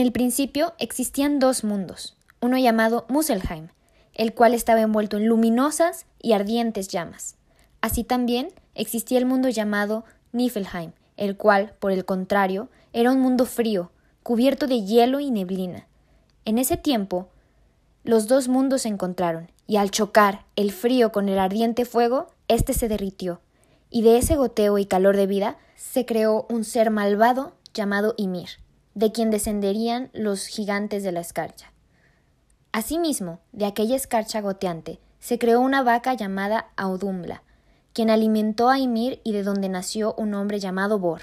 el principio existían dos mundos, uno llamado Muselheim, el cual estaba envuelto en luminosas y ardientes llamas. Así también existía el mundo llamado Niflheim, el cual, por el contrario, era un mundo frío, cubierto de hielo y neblina. En ese tiempo, los dos mundos se encontraron, y al chocar el frío con el ardiente fuego, éste se derritió, y de ese goteo y calor de vida se creó un ser malvado llamado Ymir, de quien descenderían los gigantes de la escarcha. Asimismo, de aquella escarcha goteante, se creó una vaca llamada Audumla, quien alimentó a Ymir y de donde nació un hombre llamado Bor,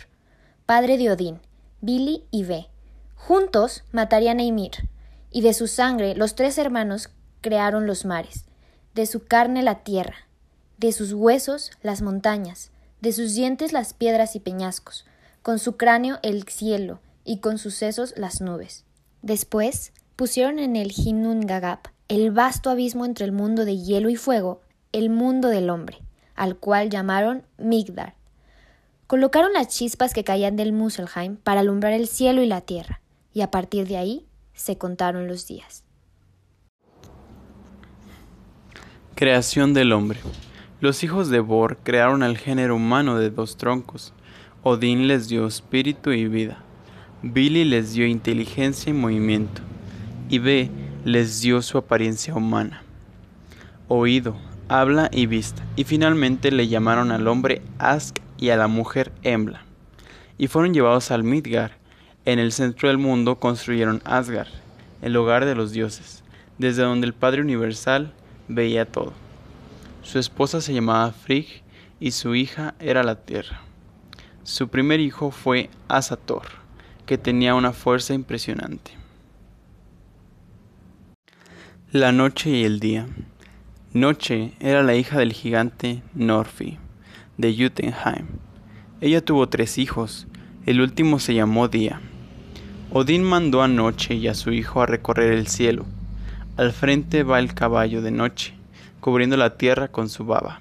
padre de Odín, Billy y Ve. Juntos matarían a Ymir, y de su sangre los tres hermanos crearon los mares, de su carne la tierra, de sus huesos las montañas, de sus dientes las piedras y peñascos, con su cráneo el cielo, y con sus sesos las nubes. Después pusieron en el Hinungagap, el vasto abismo entre el mundo de hielo y fuego, el mundo del hombre, al cual llamaron Migdar. Colocaron las chispas que caían del Muselheim para alumbrar el cielo y la tierra, y a partir de ahí se contaron los días. Creación del hombre. Los hijos de Bor crearon al género humano de dos troncos. Odín les dio espíritu y vida. Billy les dio inteligencia y movimiento. Y B les dio su apariencia humana. Oído, habla y vista. Y finalmente le llamaron al hombre Ask y a la mujer Embla. Y fueron llevados al Midgar. En el centro del mundo construyeron Asgard, el hogar de los dioses, desde donde el Padre Universal veía todo. Su esposa se llamaba Frigg y su hija era la tierra. Su primer hijo fue Asator, que tenía una fuerza impresionante. La noche y el día. Noche era la hija del gigante Norfi, de Jotunheim. Ella tuvo tres hijos, el último se llamó Día. Odín mandó a Noche y a su hijo a recorrer el cielo. Al frente va el caballo de noche, cubriendo la tierra con su baba,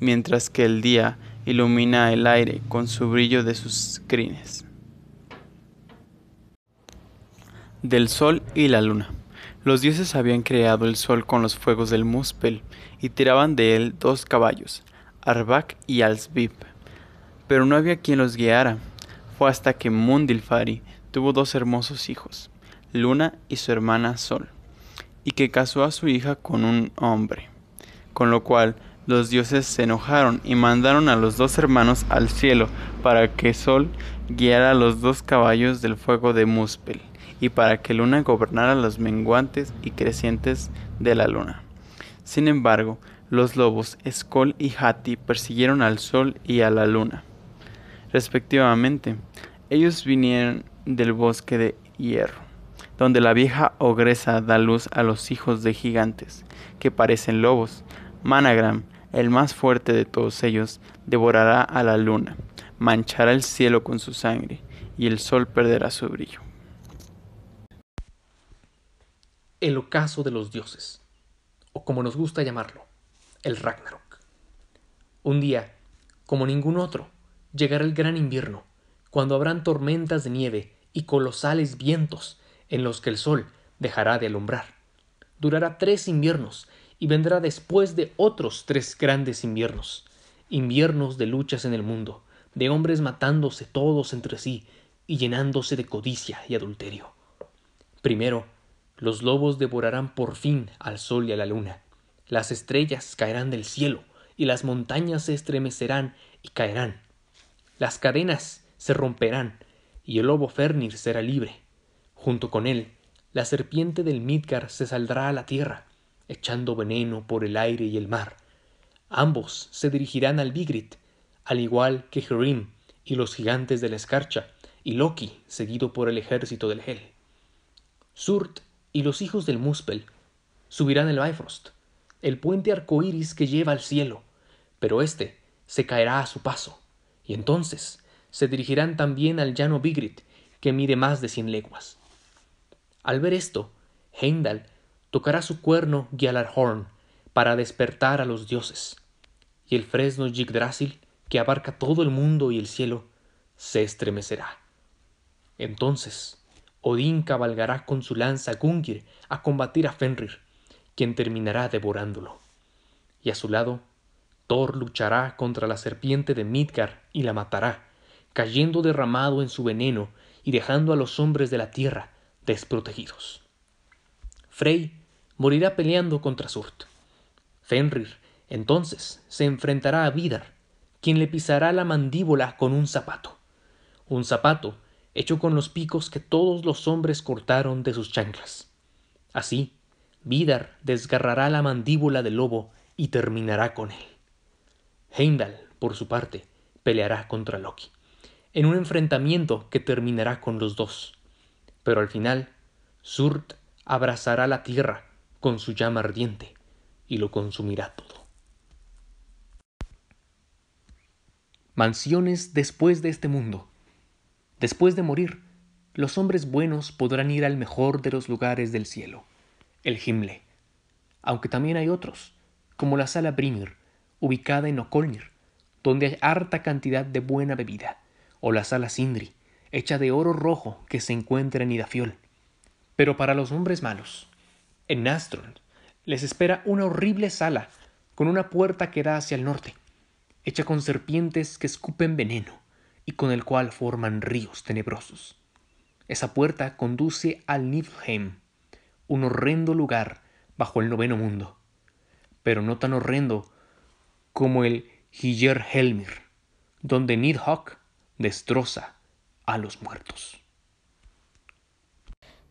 mientras que el día ilumina el aire con su brillo de sus crines. Del sol y la luna. Los dioses habían creado el sol con los fuegos del Muspel y tiraban de él dos caballos, Arbak y Alsbib. Pero no había quien los guiara. Fue hasta que Mundilfari tuvo dos hermosos hijos, Luna y su hermana Sol, y que casó a su hija con un hombre, con lo cual los dioses se enojaron y mandaron a los dos hermanos al cielo para que Sol guiara a los dos caballos del fuego de Muspel y para que Luna gobernara los menguantes y crecientes de la luna. Sin embargo, los lobos Skol y Hati persiguieron al Sol y a la Luna, respectivamente. Ellos vinieron del bosque de hierro, donde la vieja ogresa da luz a los hijos de gigantes, que parecen lobos. Managram, el más fuerte de todos ellos, devorará a la luna, manchará el cielo con su sangre, y el sol perderá su brillo. El ocaso de los dioses, o como nos gusta llamarlo, el Ragnarok. Un día, como ningún otro, llegará el gran invierno, cuando habrán tormentas de nieve y colosales vientos en los que el sol dejará de alumbrar. Durará tres inviernos y vendrá después de otros tres grandes inviernos, inviernos de luchas en el mundo, de hombres matándose todos entre sí y llenándose de codicia y adulterio. Primero, los lobos devorarán por fin al sol y a la luna, las estrellas caerán del cielo y las montañas se estremecerán y caerán. Las cadenas se romperán y el lobo Fernir será libre. Junto con él, la serpiente del Midgar se saldrá a la tierra, echando veneno por el aire y el mar. Ambos se dirigirán al Vigrit, al igual que Hrim y los gigantes de la escarcha, y Loki, seguido por el ejército del Hel. Surt y los hijos del Muspel subirán el Bifrost, el puente arcoíris que lleva al cielo, pero éste se caerá a su paso, y entonces se dirigirán también al llano Vigrit, que mide más de cien leguas. Al ver esto, Heimdall tocará su cuerno Gjallarhorn para despertar a los dioses, y el fresno Yggdrasil, que abarca todo el mundo y el cielo, se estremecerá. Entonces, Odín cabalgará con su lanza Gungir a combatir a Fenrir, quien terminará devorándolo. Y a su lado, Thor luchará contra la serpiente de Midgard y la matará, cayendo derramado en su veneno y dejando a los hombres de la tierra desprotegidos. Frey morirá peleando contra Surt. Fenrir, entonces, se enfrentará a Vidar, quien le pisará la mandíbula con un zapato. Un zapato hecho con los picos que todos los hombres cortaron de sus chanclas. Así, Vidar desgarrará la mandíbula del lobo y terminará con él. Heimdall, por su parte, peleará contra Loki, en un enfrentamiento que terminará con los dos. Pero al final, Surt abrazará la tierra con su llama ardiente y lo consumirá todo. Mansiones después de este mundo. Después de morir, los hombres buenos podrán ir al mejor de los lugares del cielo, el Himle. Aunque también hay otros, como la sala Brimir, ubicada en Okolnir, donde hay harta cantidad de buena bebida, o la sala Sindri, hecha de oro rojo que se encuentra en Idafiol. Pero para los hombres malos, en Nastron, les espera una horrible sala con una puerta que da hacia el norte, hecha con serpientes que escupen veneno y con el cual forman ríos tenebrosos. Esa puerta conduce al Niflheim, un horrendo lugar bajo el noveno mundo, pero no tan horrendo como el Helmir, donde Nidhogg destroza a los muertos.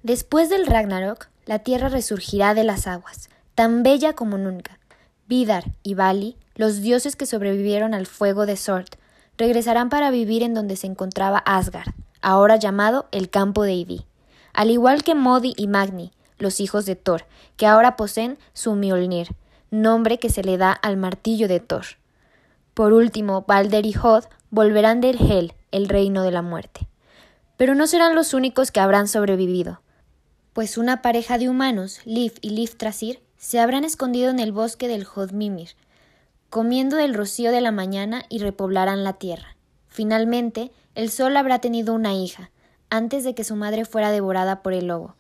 Después del Ragnarok, la tierra resurgirá de las aguas, tan bella como nunca. Vidar y Vali, los dioses que sobrevivieron al fuego de Sord, regresarán para vivir en donde se encontraba Asgard, ahora llamado el campo de Idi. Al igual que Modi y Magni, los hijos de Thor, que ahora poseen su Mjolnir, nombre que se le da al martillo de Thor. Por último, Balder y Hod volverán del Hel, el reino de la muerte. Pero no serán los únicos que habrán sobrevivido, pues una pareja de humanos, Liv y Livtrasir, se habrán escondido en el bosque del Hodmimir, comiendo del rocío de la mañana y repoblarán la tierra. Finalmente, el sol habrá tenido una hija, antes de que su madre fuera devorada por el lobo.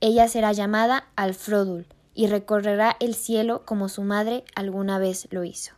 Ella será llamada Alfrodul y recorrerá el cielo como su madre alguna vez lo hizo.